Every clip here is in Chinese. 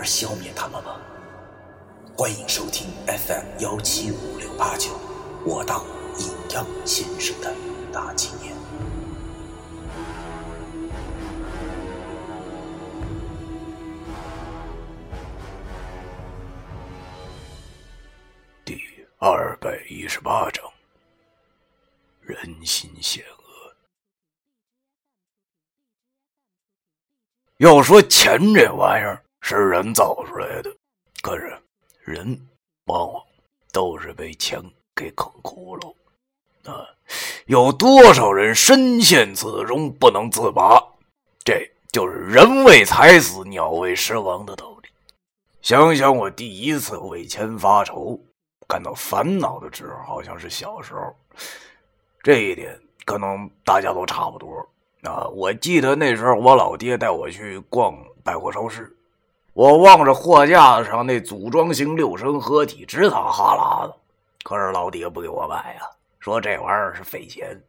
而消灭他们吗？欢迎收听 FM 幺七五六八九，我当阴阳先生的大纪念。第二百一十八章：人心险恶。要说钱这玩意儿是人造出来的，可是人往往都是被钱给坑苦了。啊，有多少人深陷此中不能自拔？这就是“人为财死，鸟为食亡”的道理。想想我第一次为钱发愁、感到烦恼的时候，好像是小时候。这一点可能大家都差不多。啊！我记得那时候，我老爹带我去逛百货超市，我望着货架子上那组装型六升合体，直淌哈喇子。可是老爹不给我买呀，说这玩意儿是费钱。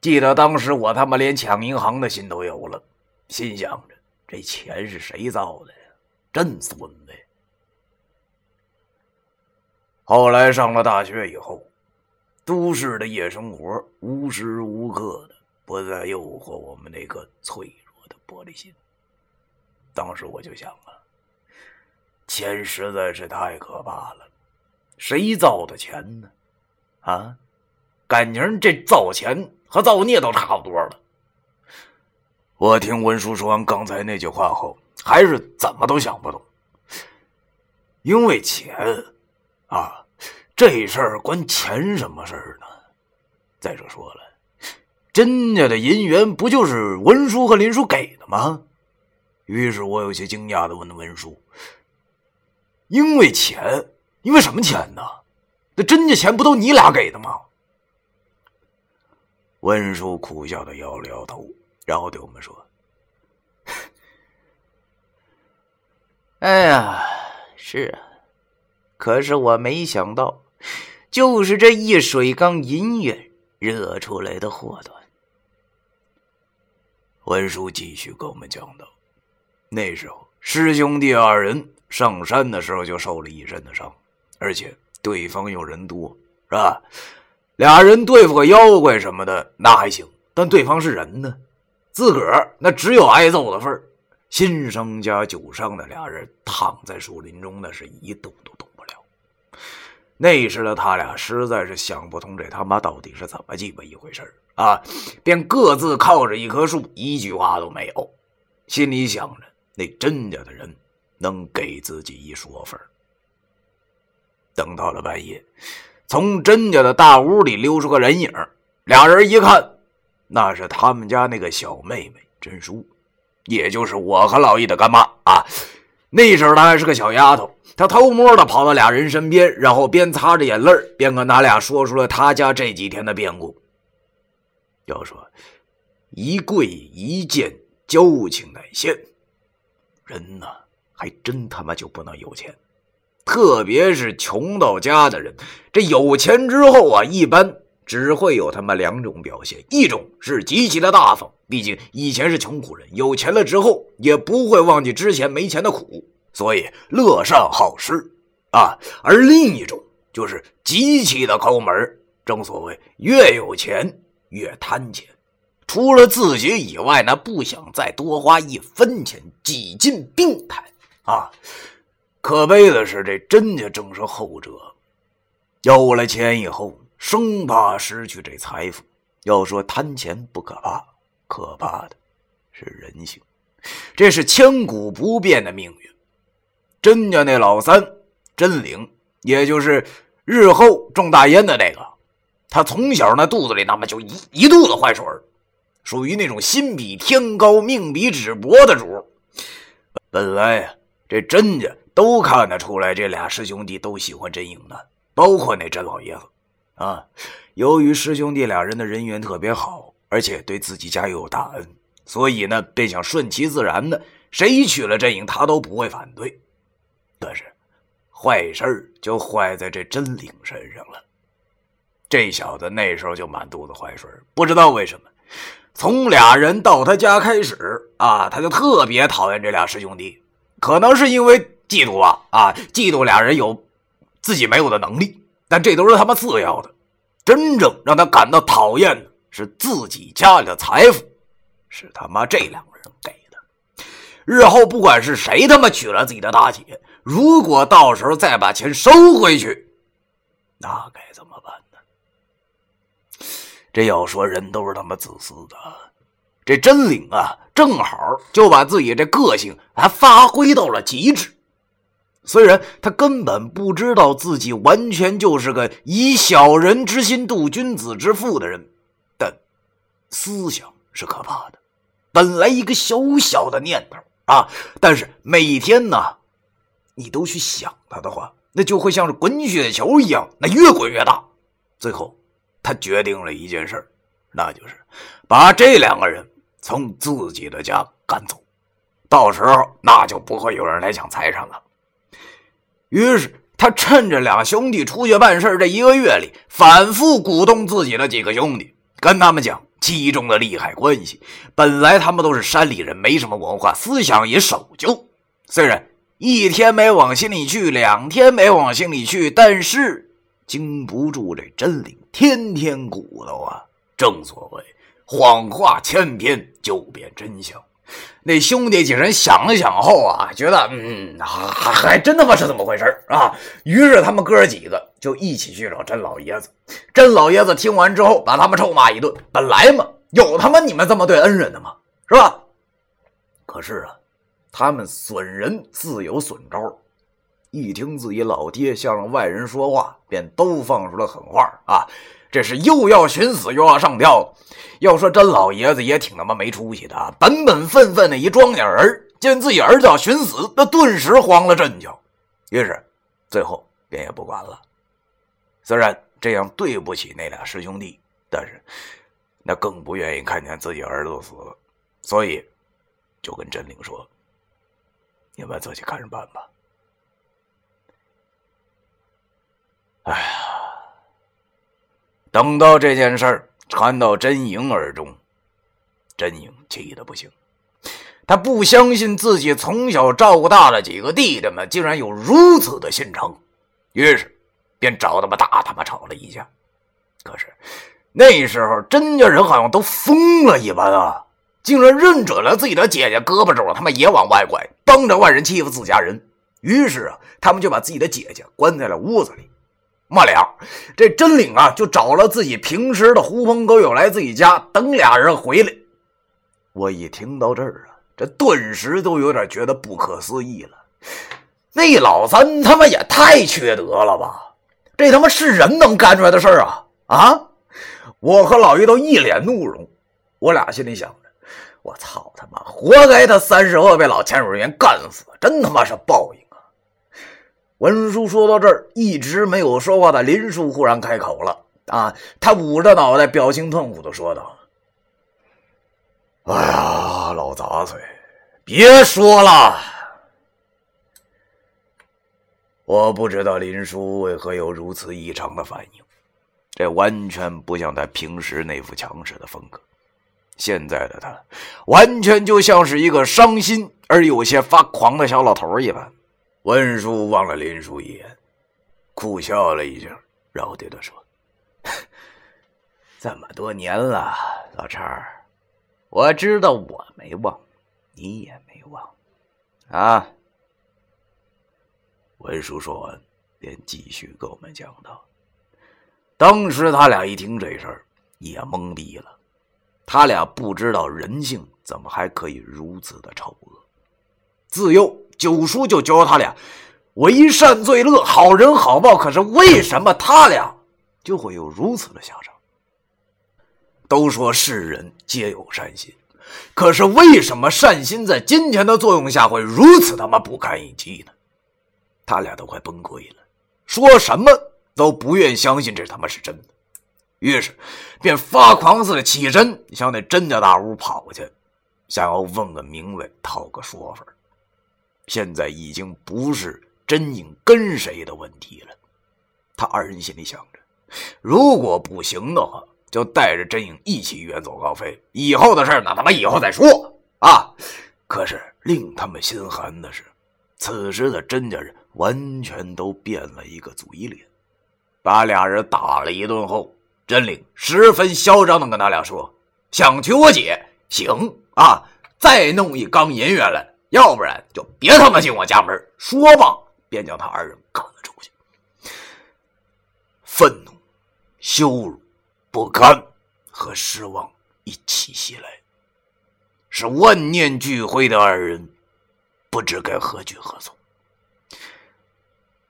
记得当时我他妈连抢银行的心都有了，心想着这钱是谁造的呀？真孙子！后来上了大学以后，都市的夜生活无时无刻的。不再诱惑我们那颗脆弱的玻璃心。当时我就想啊，钱实在是太可怕了，谁造的钱呢？啊，感情这造钱和造孽都差不多了。我听文叔说完刚才那句话后，还是怎么都想不通。因为钱啊，这事儿关钱什么事儿呢？再者说了。甄家的银元不就是文叔和林叔给的吗？于是我有些惊讶的问文叔：“因为钱？因为什么钱呢？那甄家钱不都你俩给的吗？”文叔苦笑的摇了摇头，然后对我们说：“哎呀，是啊，可是我没想到，就是这一水缸银元惹出来的祸端。”文叔继续跟我们讲道：“那时候师兄弟二人上山的时候就受了一身的伤，而且对方又人多，是吧？俩人对付个妖怪什么的那还行，但对方是人呢，自个儿那只有挨揍的份儿。新伤加旧伤的俩人躺在树林中，那是一动都动不了。那时的他俩实在是想不通，这他妈到底是怎么鸡巴一回事。”啊！便各自靠着一棵树，一句话都没有，心里想着那甄家的人能给自己一说法。等到了半夜，从甄家的大屋里溜出个人影，俩人一看，那是他们家那个小妹妹甄淑，也就是我和老易的干妈啊。那时候她还是个小丫头，她偷摸的跑到俩人身边，然后边擦着眼泪边跟他俩说出了他家这几天的变故。要说一跪一见交情乃现，人呐还真他妈就不能有钱，特别是穷到家的人，这有钱之后啊，一般只会有他妈两种表现：一种是极其的大方，毕竟以前是穷苦人，有钱了之后也不会忘记之前没钱的苦，所以乐善好施啊；而另一种就是极其的抠门，正所谓越有钱。越贪钱，除了自己以外，那不想再多花一分钱，几近病态啊！可悲的是，这甄家正是后者，有了钱以后，生怕失去这财富。要说贪钱不可怕，可怕的是人性，这是千古不变的命运。甄家那老三甄玲，也就是日后种大烟的那个。他从小那肚子里那么就一一肚子坏水属于那种心比天高命比纸薄的主。本来呀，这甄家都看得出来，这俩师兄弟都喜欢甄颖呢，包括那甄老爷子。啊，由于师兄弟俩人的人缘特别好，而且对自己家又有大恩，所以呢，便想顺其自然的，谁娶了甄颖，他都不会反对。但是，坏事就坏在这甄玲身上了。这小子那时候就满肚子坏水，不知道为什么，从俩人到他家开始啊，他就特别讨厌这俩师兄弟。可能是因为嫉妒吧，啊，嫉妒俩人有自己没有的能力，但这都是他妈次要的。真正让他感到讨厌的是自己家里的财富，是他妈这两个人给的。日后不管是谁他妈娶了自己的大姐，如果到时候再把钱收回去，那该怎么？这要说人都是他妈自私的。这真领啊，正好就把自己这个性还发挥到了极致。虽然他根本不知道自己完全就是个以小人之心度君子之腹的人，但思想是可怕的。本来一个小小的念头啊，但是每天呢，你都去想他的话，那就会像是滚雪球一样，那越滚越大。最后，他决定了一件事那就是把这两个人。从自己的家赶走，到时候那就不会有人来抢财产了。于是他趁着两兄弟出去办事这一个月里，反复鼓动自己的几个兄弟，跟他们讲其中的利害关系。本来他们都是山里人，没什么文化，思想也守旧。虽然一天没往心里去，两天没往心里去，但是经不住这真理，天天鼓捣啊。正所谓。谎话千篇就变真相，那兄弟几人想了想后啊，觉得嗯，还还真他妈是这么回事啊。于是他们哥几个就一起去找甄老爷子。甄老爷子听完之后，把他们臭骂一顿。本来嘛，有他妈你们这么对恩人的吗？是吧？可是啊，他们损人自有损招，一听自己老爹向着外人说话，便都放出了狠话啊。这是又要寻死又要上吊。要说甄老爷子也挺他妈没出息的啊，本本分分的一庄稼人，见自己儿子要寻死，那顿时慌了阵脚。于是，最后便也不管了。虽然这样对不起那俩师兄弟，但是那更不愿意看见自己儿子死了，所以就跟甄玲说：“你们自己看着办吧。”哎呀！等到这件事儿传到甄莹耳中，甄莹气得不行。他不相信自己从小照顾大的几个弟弟们竟然有如此的心肠，于是便找他们大他妈吵了一架。可是那时候甄家人好像都疯了一般啊，竟然认准了自己的姐姐胳膊肘他妈也往外拐，帮着外人欺负自家人。于是啊，他们就把自己的姐姐关在了屋子里。末了，这真领啊，就找了自己平时的狐朋狗友来自己家等俩人回来。我一听到这儿啊，这顿时都有点觉得不可思议了。那老三他妈也太缺德了吧！这他妈是人能干出来的事儿啊啊！我和老于都一脸怒容，我俩心里想着：我操他妈，活该他三十后被老潜水员干死，真他妈是报应！文叔说到这儿，一直没有说话的林叔忽然开口了：“啊，他捂着脑袋，表情痛苦的说道：‘哎呀，老杂碎，别说了。我不知道林叔为何有如此异常的反应，这完全不像他平时那副强势的风格。现在的他，完全就像是一个伤心而有些发狂的小老头一般。’”文叔望了林叔一眼，苦笑了一声，然后对他说：“这么多年了，老陈儿，我知道我没忘，你也没忘，啊。”文叔说完，便继续跟我们讲道：“当时他俩一听这事儿，也懵逼了。他俩不知道人性怎么还可以如此的丑恶，自幼。”九叔就教他俩为善最乐，好人好报。可是为什么他俩就会有如此的下场？都说世人皆有善心，可是为什么善心在金钱的作用下会如此他妈不堪一击呢？他俩都快崩溃了，说什么都不愿相信这他妈是真的，于是便发狂似的起身向那甄家大屋跑去，想要问个明白，讨个说法。现在已经不是真影跟谁的问题了，他二人心里想着，如果不行的话。就带着真影一起远走高飞，以后的事那他妈以后再说啊！可是令他们心寒的是，此时的甄家人完全都变了一个嘴脸，把俩人打了一顿后，真领十分嚣张的跟他俩说：“想娶我姐，行啊，再弄一缸银元来，要不然就别他妈进我家门。”说罢，便将他二人赶了出去。愤怒，羞辱。不甘和失望一起袭来，是万念俱灰的二人不知该何去何从。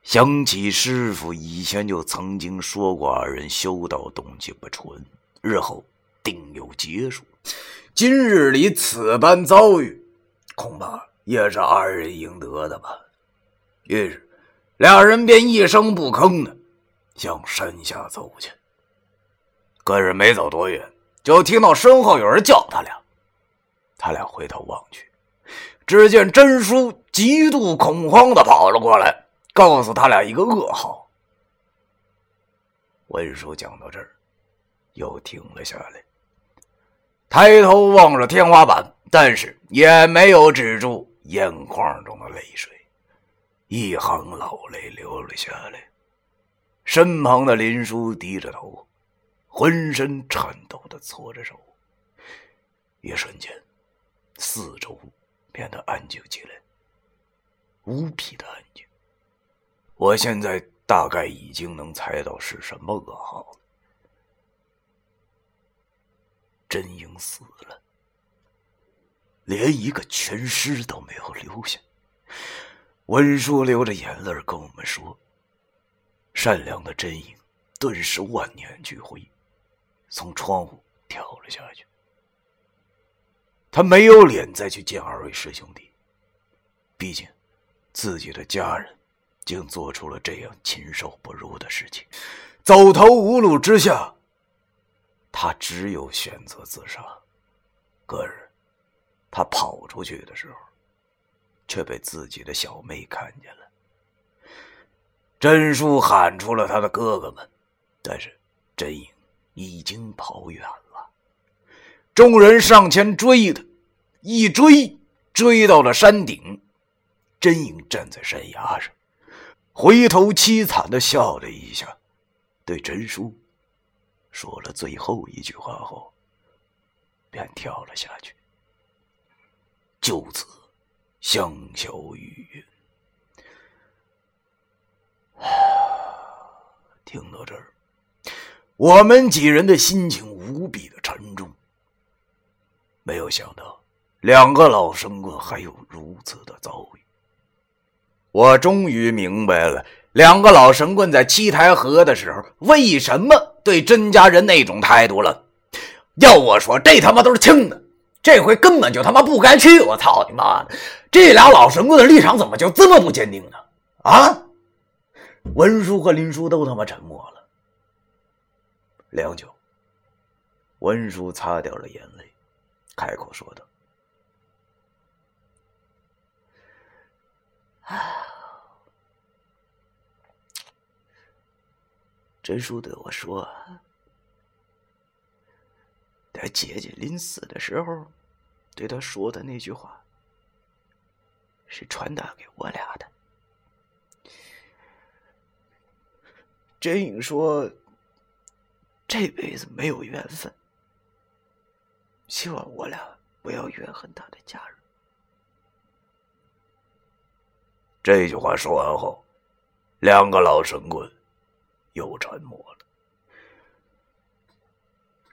想起师傅以前就曾经说过，二人修道动机不纯，日后定有结束。今日里此般遭遇，恐怕也是二人应得的吧。于是，两人便一声不吭的向山下走去。可是没走多远，就听到身后有人叫他俩。他俩回头望去，只见真叔极度恐慌的跑了过来，告诉他俩一个噩耗。文叔讲到这儿，又停了下来，抬头望着天花板，但是也没有止住眼眶中的泪水，一行老泪流了下来。身旁的林叔低着头。浑身颤抖的搓着手，一瞬间，四周变得安静起来，无比的安静。我现在大概已经能猜到是什么噩耗了。真英死了，连一个全尸都没有留下。文叔流着眼泪跟我们说：“善良的真影，顿时万念俱灰。”从窗户跳了下去。他没有脸再去见二位师兄弟，毕竟自己的家人竟做出了这样禽兽不如的事情，走投无路之下，他只有选择自杀。个人他跑出去的时候，却被自己的小妹看见了。真叔喊出了他的哥哥们，但是真影。已经跑远了，众人上前追他，一追追到了山顶，真影站在山崖上，回头凄惨的笑了一下，对真叔说了最后一句话后，便跳了下去，就此香消玉殒。听到这儿。我们几人的心情无比的沉重。没有想到，两个老神棍还有如此的遭遇。我终于明白了，两个老神棍在七台河的时候为什么对甄家人那种态度了。要我说，这他妈都是轻的，这回根本就他妈不该去！我操你妈的，这俩老神棍的立场怎么就这么不坚定呢？啊！文叔和林叔都他妈沉默了。良久，文叔擦掉了眼泪，开口说道：“啊，真叔对我说，他姐姐临死的时候对他说的那句话，是传达给我俩的。真影说。”这辈子没有缘分，希望我俩不要怨恨他的家人。这句话说完后，两个老神棍又沉默了。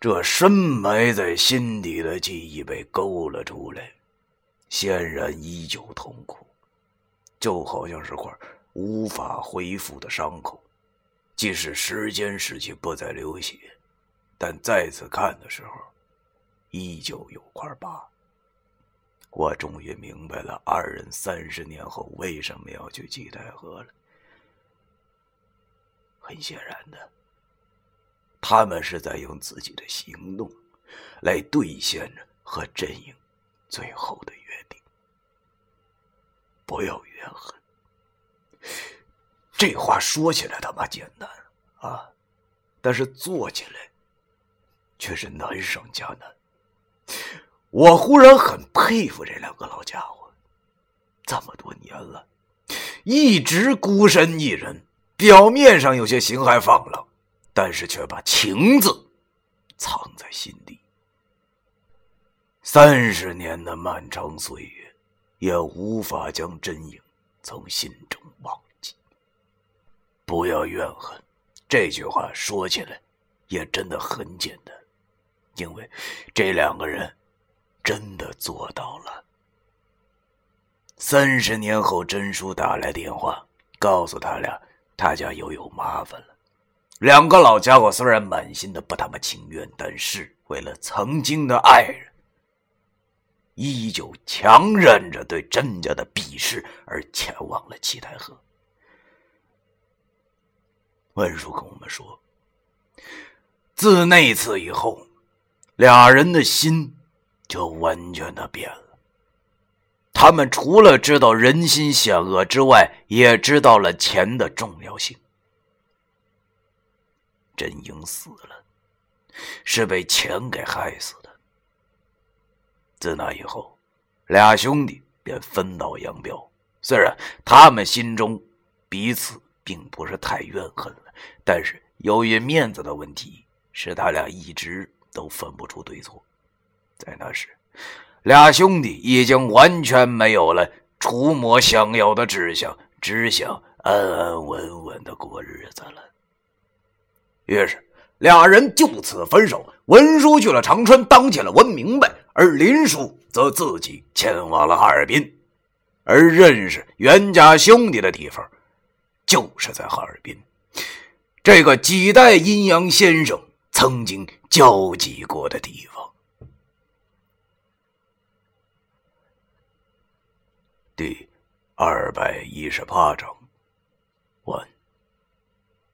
这深埋在心底的记忆被勾了出来，显然依旧痛苦，就好像是块无法恢复的伤口。即使时间使其不再流血，但再次看的时候，依旧有块疤。我终于明白了二人三十年后为什么要去祭台河了。很显然的，他们是在用自己的行动来兑现着和阵营最后的约定。不要怨恨，这话说起来他妈简单啊，但是做起来却是难上加难。我忽然很佩服这两个老家伙，这么多年了，一直孤身一人，表面上有些心海放浪，但是却把情字藏在心底。三十年的漫长岁月，也无法将真影从心中忘记。不要怨恨，这句话说起来也真的很简单，因为这两个人。真的做到了。三十年后，真叔打来电话，告诉他俩，他家又有麻烦了。两个老家伙虽然满心的不他妈情愿，但是为了曾经的爱人，依旧强忍着对甄家的鄙视而前往了七台河。文叔跟我们说，自那次以后，俩人的心。就完全的变了。他们除了知道人心险恶之外，也知道了钱的重要性。真英死了，是被钱给害死的。自那以后，俩兄弟便分道扬镳。虽然他们心中彼此并不是太怨恨了，但是由于面子的问题，使他俩一直都分不出对错。在那时，俩兄弟已经完全没有了除魔降妖的志向，只想安安稳稳的过日子了。于是，俩人就此分手。文叔去了长春，当起了文明白；而林叔则自己前往了哈尔滨。而认识袁家兄弟的地方，就是在哈尔滨，这个几代阴阳先生曾经交集过的地方。第二百一十八章。